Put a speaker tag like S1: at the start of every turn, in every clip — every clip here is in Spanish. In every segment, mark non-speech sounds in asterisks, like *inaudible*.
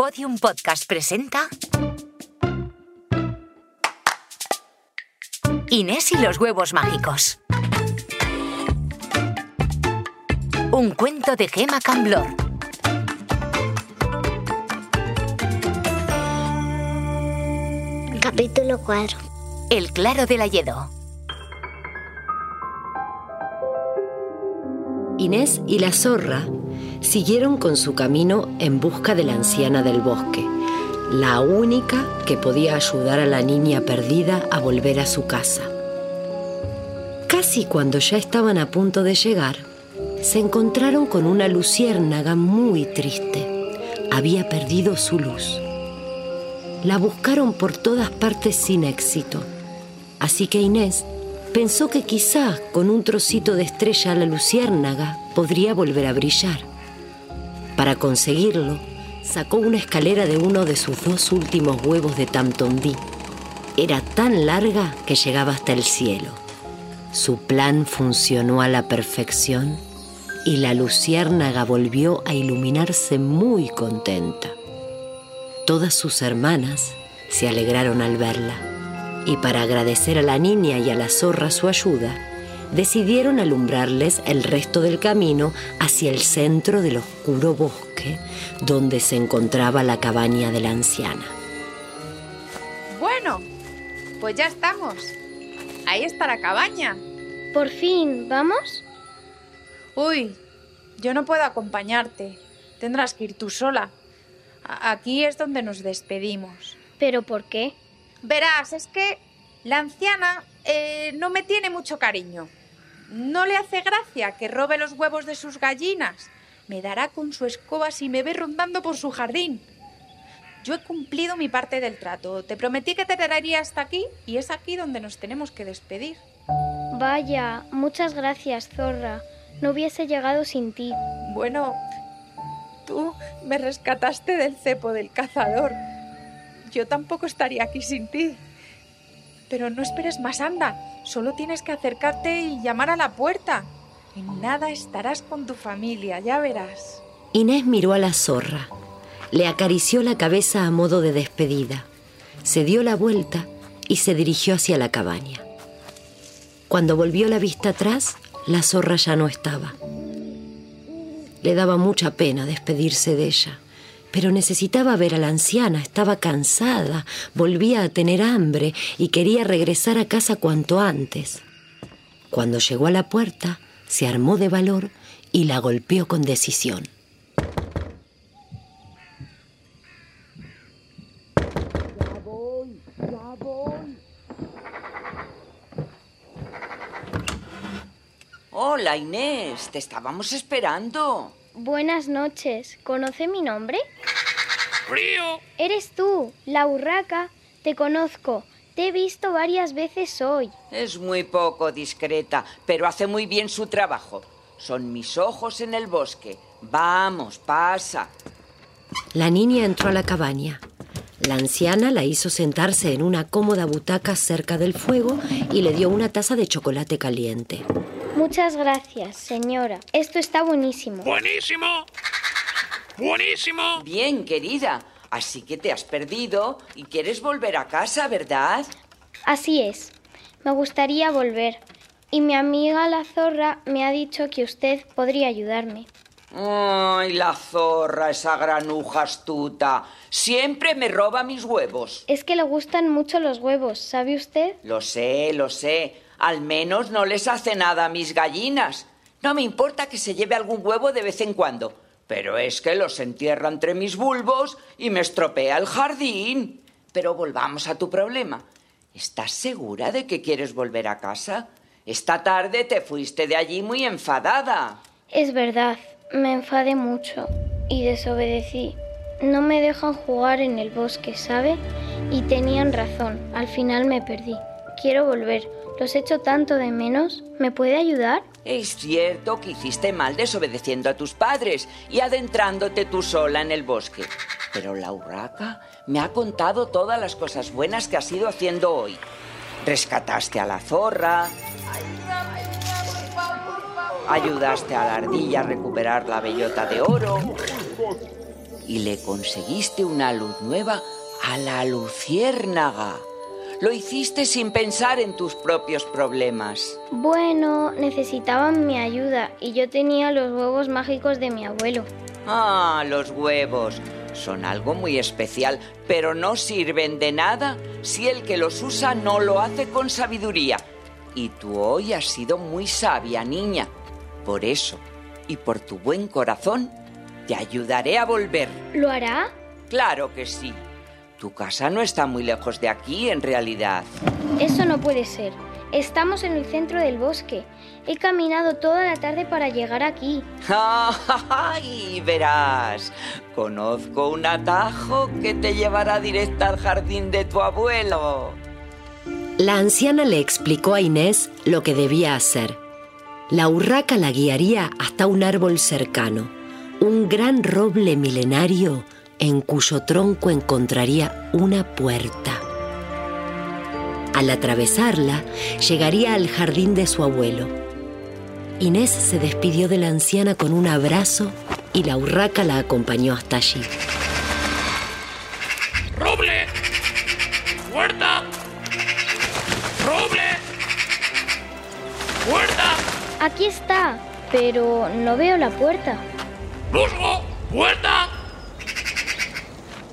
S1: Podium Podcast presenta Inés y los huevos mágicos. Un cuento de Gema Camblor.
S2: Capítulo 4.
S1: El claro del Ayedo.
S3: Inés y la zorra siguieron con su camino en busca de la anciana del bosque, la única que podía ayudar a la niña perdida a volver a su casa. Casi cuando ya estaban a punto de llegar, se encontraron con una luciérnaga muy triste. Había perdido su luz. La buscaron por todas partes sin éxito. Así que Inés pensó que quizá con un trocito de estrella la luciérnaga podría volver a brillar. Para conseguirlo, sacó una escalera de uno de sus dos últimos huevos de Tamtondí. Era tan larga que llegaba hasta el cielo. Su plan funcionó a la perfección y la luciérnaga volvió a iluminarse muy contenta. Todas sus hermanas se alegraron al verla y para agradecer a la niña y a la zorra su ayuda, decidieron alumbrarles el resto del camino hacia el centro del oscuro bosque donde se encontraba la cabaña de la anciana.
S4: Bueno, pues ya estamos. Ahí está la cabaña.
S2: Por fin, ¿vamos?
S4: Uy, yo no puedo acompañarte. Tendrás que ir tú sola. A- Aquí es donde nos despedimos.
S2: ¿Pero por qué?
S4: Verás, es que la anciana eh, no me tiene mucho cariño. No le hace gracia que robe los huevos de sus gallinas. Me dará con su escoba si me ve rondando por su jardín. Yo he cumplido mi parte del trato. Te prometí que te traería hasta aquí y es aquí donde nos tenemos que despedir.
S2: Vaya, muchas gracias, zorra. No hubiese llegado sin ti.
S4: Bueno, tú me rescataste del cepo del cazador. Yo tampoco estaría aquí sin ti. Pero no esperes más, anda. Solo tienes que acercarte y llamar a la puerta. En nada estarás con tu familia, ya verás.
S3: Inés miró a la zorra, le acarició la cabeza a modo de despedida, se dio la vuelta y se dirigió hacia la cabaña. Cuando volvió la vista atrás, la zorra ya no estaba. Le daba mucha pena despedirse de ella, pero necesitaba ver a la anciana, estaba cansada, volvía a tener hambre y quería regresar a casa cuanto antes. Cuando llegó a la puerta, se armó de valor y la golpeó con decisión.
S5: Hola Inés, te estábamos esperando.
S2: Buenas noches. ¿Conoce mi nombre?
S6: ¡Frío!
S2: Eres tú, la urraca. Te conozco. Te he visto varias veces hoy.
S5: Es muy poco discreta, pero hace muy bien su trabajo. Son mis ojos en el bosque. Vamos, pasa.
S3: La niña entró a la cabaña. La anciana la hizo sentarse en una cómoda butaca cerca del fuego y le dio una taza de chocolate caliente.
S2: Muchas gracias, señora. Esto está buenísimo.
S6: ¡Buenísimo! ¡Buenísimo!
S5: Bien, querida. Así que te has perdido y quieres volver a casa, ¿verdad?
S2: Así es. Me gustaría volver. Y mi amiga la zorra me ha dicho que usted podría ayudarme.
S5: Ay, la zorra, esa granuja astuta. Siempre me roba mis huevos.
S2: Es que le gustan mucho los huevos, ¿sabe usted?
S5: Lo sé, lo sé. Al menos no les hace nada a mis gallinas. No me importa que se lleve algún huevo de vez en cuando. Pero es que los entierra entre mis bulbos y me estropea el jardín. Pero volvamos a tu problema. ¿Estás segura de que quieres volver a casa? Esta tarde te fuiste de allí muy enfadada.
S2: Es verdad, me enfadé mucho y desobedecí. No me dejan jugar en el bosque, ¿sabe? Y tenían razón, al final me perdí. Quiero volver. Los echo tanto de menos. ¿Me puede ayudar?
S5: Es cierto que hiciste mal desobedeciendo a tus padres y adentrándote tú sola en el bosque. Pero la urraca me ha contado todas las cosas buenas que has ido haciendo hoy. Rescataste a la zorra. Ayudaste a la ardilla a recuperar la bellota de oro. y le conseguiste una luz nueva a la luciérnaga. Lo hiciste sin pensar en tus propios problemas.
S2: Bueno, necesitaban mi ayuda y yo tenía los huevos mágicos de mi abuelo.
S5: Ah, los huevos. Son algo muy especial, pero no sirven de nada si el que los usa no lo hace con sabiduría. Y tú hoy has sido muy sabia, niña. Por eso, y por tu buen corazón, te ayudaré a volver.
S2: ¿Lo hará?
S5: Claro que sí. Tu casa no está muy lejos de aquí, en realidad.
S2: Eso no puede ser. Estamos en el centro del bosque. He caminado toda la tarde para llegar aquí. *laughs*
S5: ¡Ay! Verás, conozco un atajo que te llevará directa al jardín de tu abuelo.
S3: La anciana le explicó a Inés lo que debía hacer. La urraca la guiaría hasta un árbol cercano, un gran roble milenario en cuyo tronco encontraría una puerta. Al atravesarla, llegaría al jardín de su abuelo. Inés se despidió de la anciana con un abrazo y la urraca la acompañó hasta allí.
S6: ¡Roble! ¡Puerta! ¡Roble! ¡Puerta!
S2: Aquí está, pero no veo la puerta.
S6: ¡Musgo! ¡Puerta!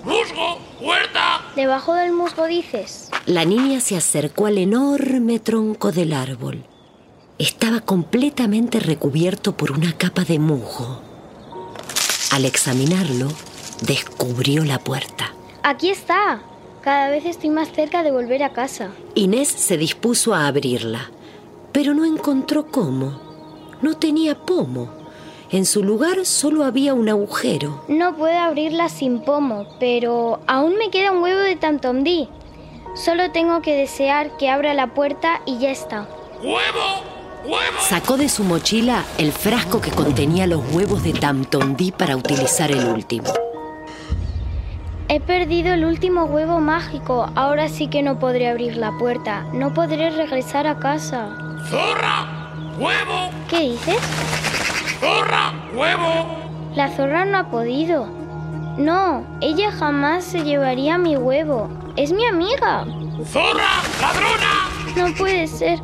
S6: ¡Musgo! ¡Puerta!
S2: Debajo del musgo dices.
S3: La niña se acercó al enorme tronco del árbol. Estaba completamente recubierto por una capa de musgo. Al examinarlo, descubrió la puerta.
S2: Aquí está. Cada vez estoy más cerca de volver a casa.
S3: Inés se dispuso a abrirla, pero no encontró cómo. No tenía pomo. En su lugar solo había un agujero.
S2: No puedo abrirla sin pomo, pero aún me queda un huevo de tantomdí. Solo tengo que desear que abra la puerta y ya está.
S6: ¡Huevo! ¡Huevo!
S3: Sacó de su mochila el frasco que contenía los huevos de Tamtondí para utilizar el último.
S2: He perdido el último huevo mágico. Ahora sí que no podré abrir la puerta. No podré regresar a casa.
S6: ¡Zorra! ¡Huevo!
S2: ¿Qué dices?
S6: ¡Zorra! ¡Huevo!
S2: La zorra no ha podido. No, ella jamás se llevaría mi huevo. Es mi amiga.
S6: ¡Zorra! ¡Ladrona!
S2: No puede ser.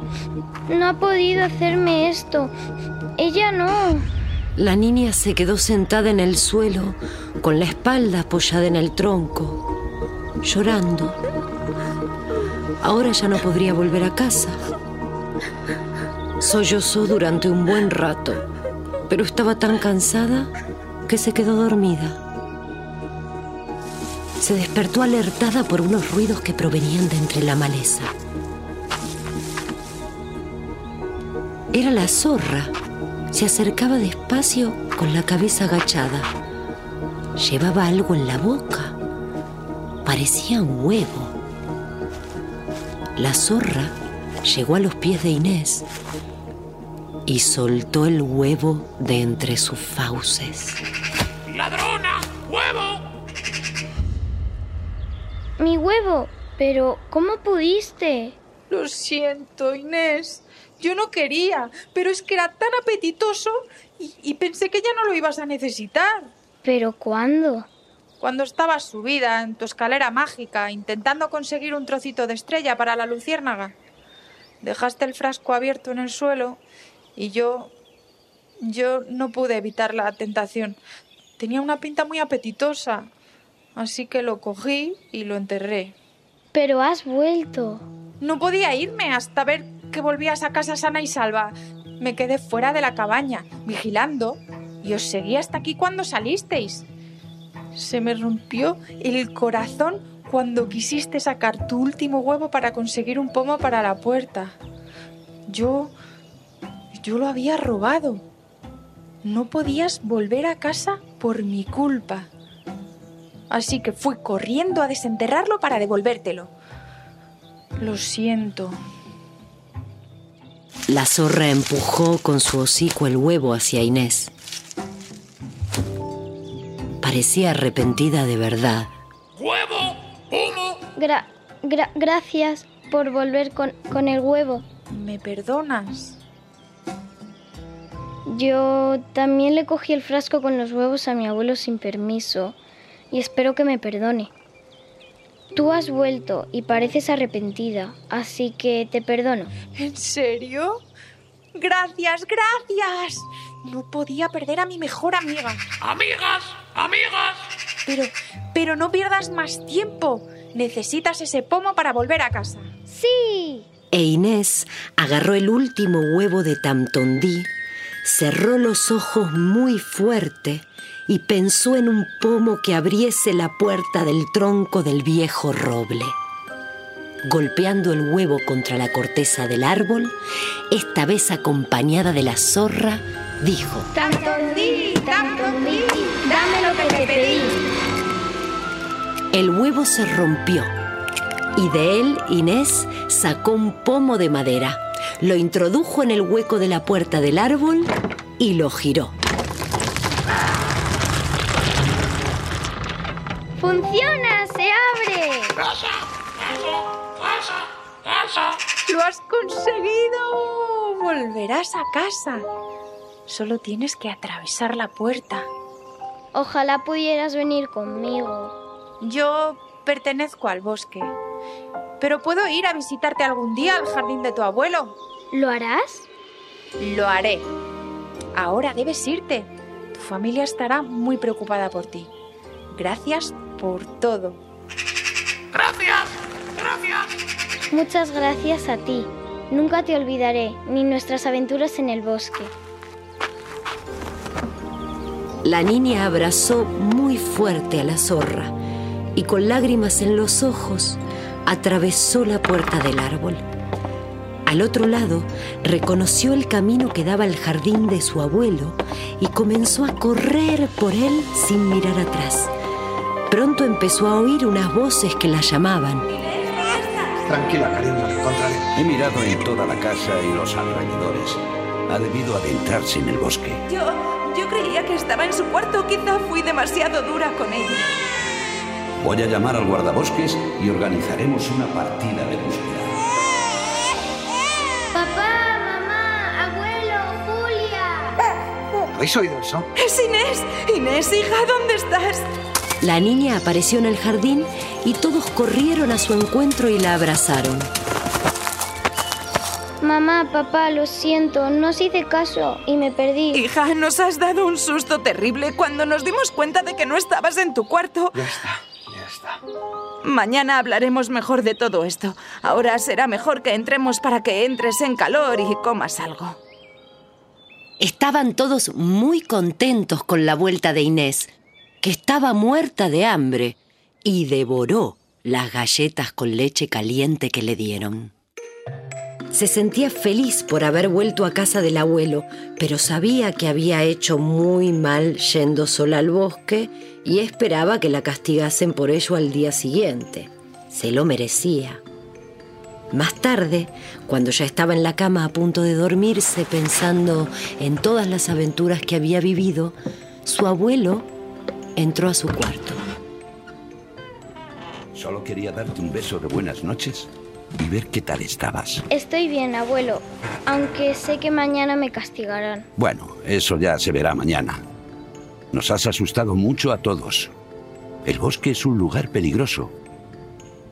S2: No ha podido hacerme esto. Ella no.
S3: La niña se quedó sentada en el suelo, con la espalda apoyada en el tronco, llorando. Ahora ya no podría volver a casa. Sollozó durante un buen rato, pero estaba tan cansada que se quedó dormida. Se despertó alertada por unos ruidos que provenían de entre la maleza. Era la zorra. Se acercaba despacio con la cabeza agachada. Llevaba algo en la boca. Parecía un huevo. La zorra llegó a los pies de Inés y soltó el huevo de entre sus fauces.
S6: ¡Ladrona! ¡Huevo!
S2: Mi huevo. Pero, ¿cómo pudiste?
S4: Lo siento, Inés. Yo no quería, pero es que era tan apetitoso y, y pensé que ya no lo ibas a necesitar.
S2: ¿Pero cuándo?
S4: Cuando estabas subida en tu escalera mágica intentando conseguir un trocito de estrella para la luciérnaga. Dejaste el frasco abierto en el suelo y yo... yo no pude evitar la tentación. Tenía una pinta muy apetitosa, así que lo cogí y lo enterré.
S2: Pero has vuelto.
S4: No podía irme hasta ver que volvías a casa sana y salva. Me quedé fuera de la cabaña, vigilando, y os seguí hasta aquí cuando salisteis. Se me rompió el corazón cuando quisiste sacar tu último huevo para conseguir un pomo para la puerta. Yo... yo lo había robado. No podías volver a casa por mi culpa. Así que fui corriendo a desenterrarlo para devolvértelo. Lo siento.
S3: La zorra empujó con su hocico el huevo hacia Inés. Parecía arrepentida de verdad.
S6: ¡Huevo!
S2: Gra- gracias por volver con, con el huevo.
S4: ¿Me perdonas?
S2: Yo también le cogí el frasco con los huevos a mi abuelo sin permiso. y espero que me perdone. Tú has vuelto y pareces arrepentida, así que te perdono.
S4: ¿En serio? Gracias, gracias. No podía perder a mi mejor amiga.
S6: Amigas, amigas.
S4: Pero, pero no pierdas más tiempo. Necesitas ese pomo para volver a casa.
S2: ¡Sí!
S3: E Inés agarró el último huevo de Tamtondí, cerró los ojos muy fuerte y pensó en un pomo que abriese la puerta del tronco del viejo roble. Golpeando el huevo contra la corteza del árbol, esta vez acompañada de la zorra, dijo,
S2: Tantondí, Tantondí, dame lo que te pedí.
S3: El huevo se rompió y de él Inés sacó un pomo de madera, lo introdujo en el hueco de la puerta del árbol y lo giró.
S2: ¡Funciona! ¡Se abre!
S6: Casa, casa, casa, casa.
S4: ¡Lo has conseguido! Volverás a casa. Solo tienes que atravesar la puerta.
S2: Ojalá pudieras venir conmigo.
S4: Yo pertenezco al bosque. Pero puedo ir a visitarte algún día al jardín de tu abuelo.
S2: ¿Lo harás?
S4: Lo haré. Ahora debes irte. Tu familia estará muy preocupada por ti. Gracias por todo.
S6: Gracias, gracias.
S2: Muchas gracias a ti. Nunca te olvidaré, ni nuestras aventuras en el bosque.
S3: La niña abrazó muy fuerte a la zorra y con lágrimas en los ojos atravesó la puerta del árbol. Al otro lado reconoció el camino que daba al jardín de su abuelo y comenzó a correr por él sin mirar atrás. Pronto empezó a oír unas voces que la llamaban.
S7: Tranquila, cariño, la encontraré.
S8: He mirado en toda la casa y los alrededores. Ha debido adentrarse en el bosque.
S9: Yo, yo creía que estaba en su cuarto. Quizá fui demasiado dura con ella.
S8: Voy a llamar al guardabosques y organizaremos una partida de búsqueda.
S7: ¿Habéis oído eso?
S9: Es Inés. Inés, hija, ¿dónde estás?
S3: La niña apareció en el jardín y todos corrieron a su encuentro y la abrazaron.
S2: Mamá, papá, lo siento, no os hice caso y me perdí.
S9: Hija, nos has dado un susto terrible cuando nos dimos cuenta de que no estabas en tu cuarto.
S7: Ya está, ya está.
S9: Mañana hablaremos mejor de todo esto. Ahora será mejor que entremos para que entres en calor y comas algo.
S3: Estaban todos muy contentos con la vuelta de Inés, que estaba muerta de hambre y devoró las galletas con leche caliente que le dieron. Se sentía feliz por haber vuelto a casa del abuelo, pero sabía que había hecho muy mal yendo sola al bosque y esperaba que la castigasen por ello al día siguiente. Se lo merecía. Más tarde, cuando ya estaba en la cama a punto de dormirse pensando en todas las aventuras que había vivido, su abuelo entró a su cuarto.
S8: Solo quería darte un beso de buenas noches y ver qué tal estabas.
S2: Estoy bien, abuelo, aunque sé que mañana me castigarán.
S8: Bueno, eso ya se verá mañana. Nos has asustado mucho a todos. El bosque es un lugar peligroso.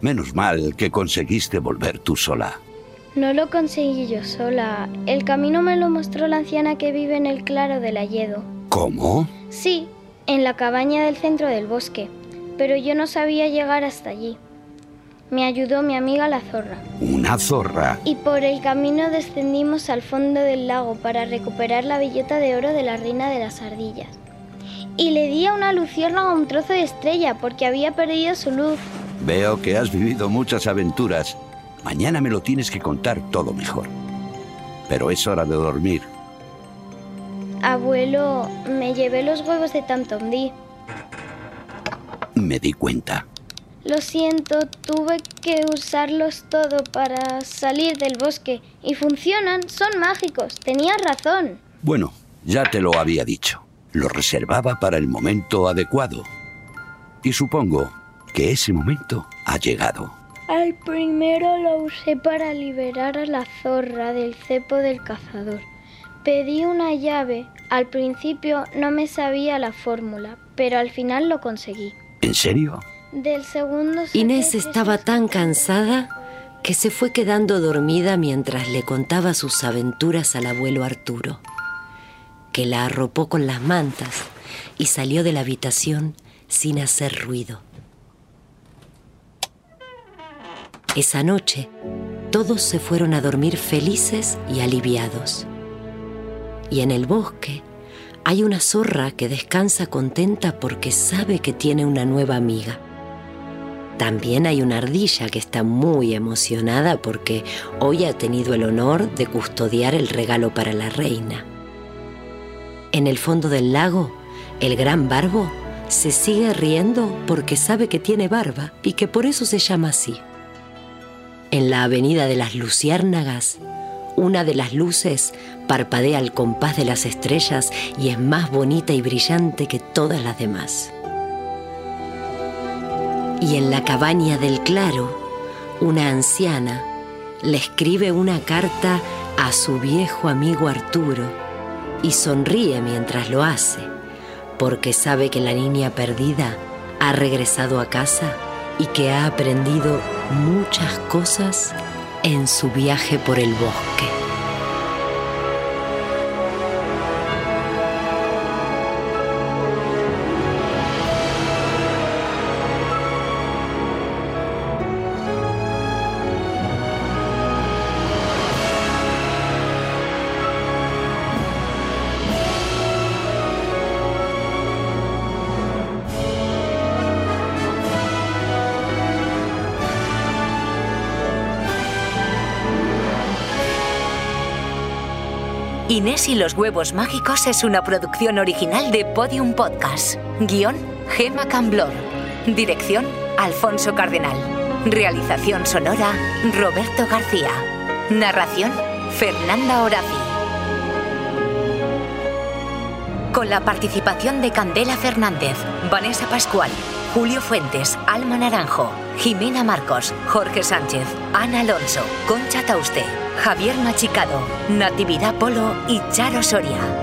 S8: Menos mal que conseguiste volver tú sola.
S2: No lo conseguí yo sola. El camino me lo mostró la anciana que vive en el claro del Alledo.
S8: ¿Cómo?
S2: Sí, en la cabaña del centro del bosque, pero yo no sabía llegar hasta allí. Me ayudó mi amiga la zorra.
S8: Una zorra.
S2: Y por el camino descendimos al fondo del lago para recuperar la bellota de oro de la reina de las ardillas. Y le di a una luciérnaga un trozo de estrella porque había perdido su luz.
S8: Veo que has vivido muchas aventuras. Mañana me lo tienes que contar todo mejor. Pero es hora de dormir.
S2: Abuelo, me llevé los huevos de Tamtondí.
S8: Me di cuenta.
S2: Lo siento, tuve que usarlos todo para salir del bosque. Y funcionan, son mágicos. Tenías razón.
S8: Bueno, ya te lo había dicho. Lo reservaba para el momento adecuado. Y supongo que ese momento ha llegado.
S2: Al primero lo usé para liberar a la zorra del cepo del cazador. Pedí una llave. Al principio no me sabía la fórmula, pero al final lo conseguí.
S8: ¿En serio?
S2: Del segundo
S3: Inés estaba tan cansada que se fue quedando dormida mientras le contaba sus aventuras al abuelo Arturo, que la arropó con las mantas y salió de la habitación sin hacer ruido. Esa noche, todos se fueron a dormir felices y aliviados. Y en el bosque hay una zorra que descansa contenta porque sabe que tiene una nueva amiga. También hay una ardilla que está muy emocionada porque hoy ha tenido el honor de custodiar el regalo para la reina. En el fondo del lago, el gran barbo se sigue riendo porque sabe que tiene barba y que por eso se llama así. En la avenida de las Luciérnagas, una de las luces parpadea al compás de las estrellas y es más bonita y brillante que todas las demás. Y en la cabaña del claro, una anciana le escribe una carta a su viejo amigo Arturo y sonríe mientras lo hace, porque sabe que la niña perdida ha regresado a casa y que ha aprendido muchas cosas en su viaje por el bosque.
S1: Inés y los huevos mágicos es una producción original de Podium Podcast. Guión, Gema Camblor. Dirección, Alfonso Cardenal. Realización sonora, Roberto García. Narración, Fernanda Orazi. Con la participación de Candela Fernández, Vanessa Pascual, Julio Fuentes, Alma Naranjo, Jimena Marcos, Jorge Sánchez, Ana Alonso, Concha Tauste, Javier Machicado, Natividad Polo y Charo Soria.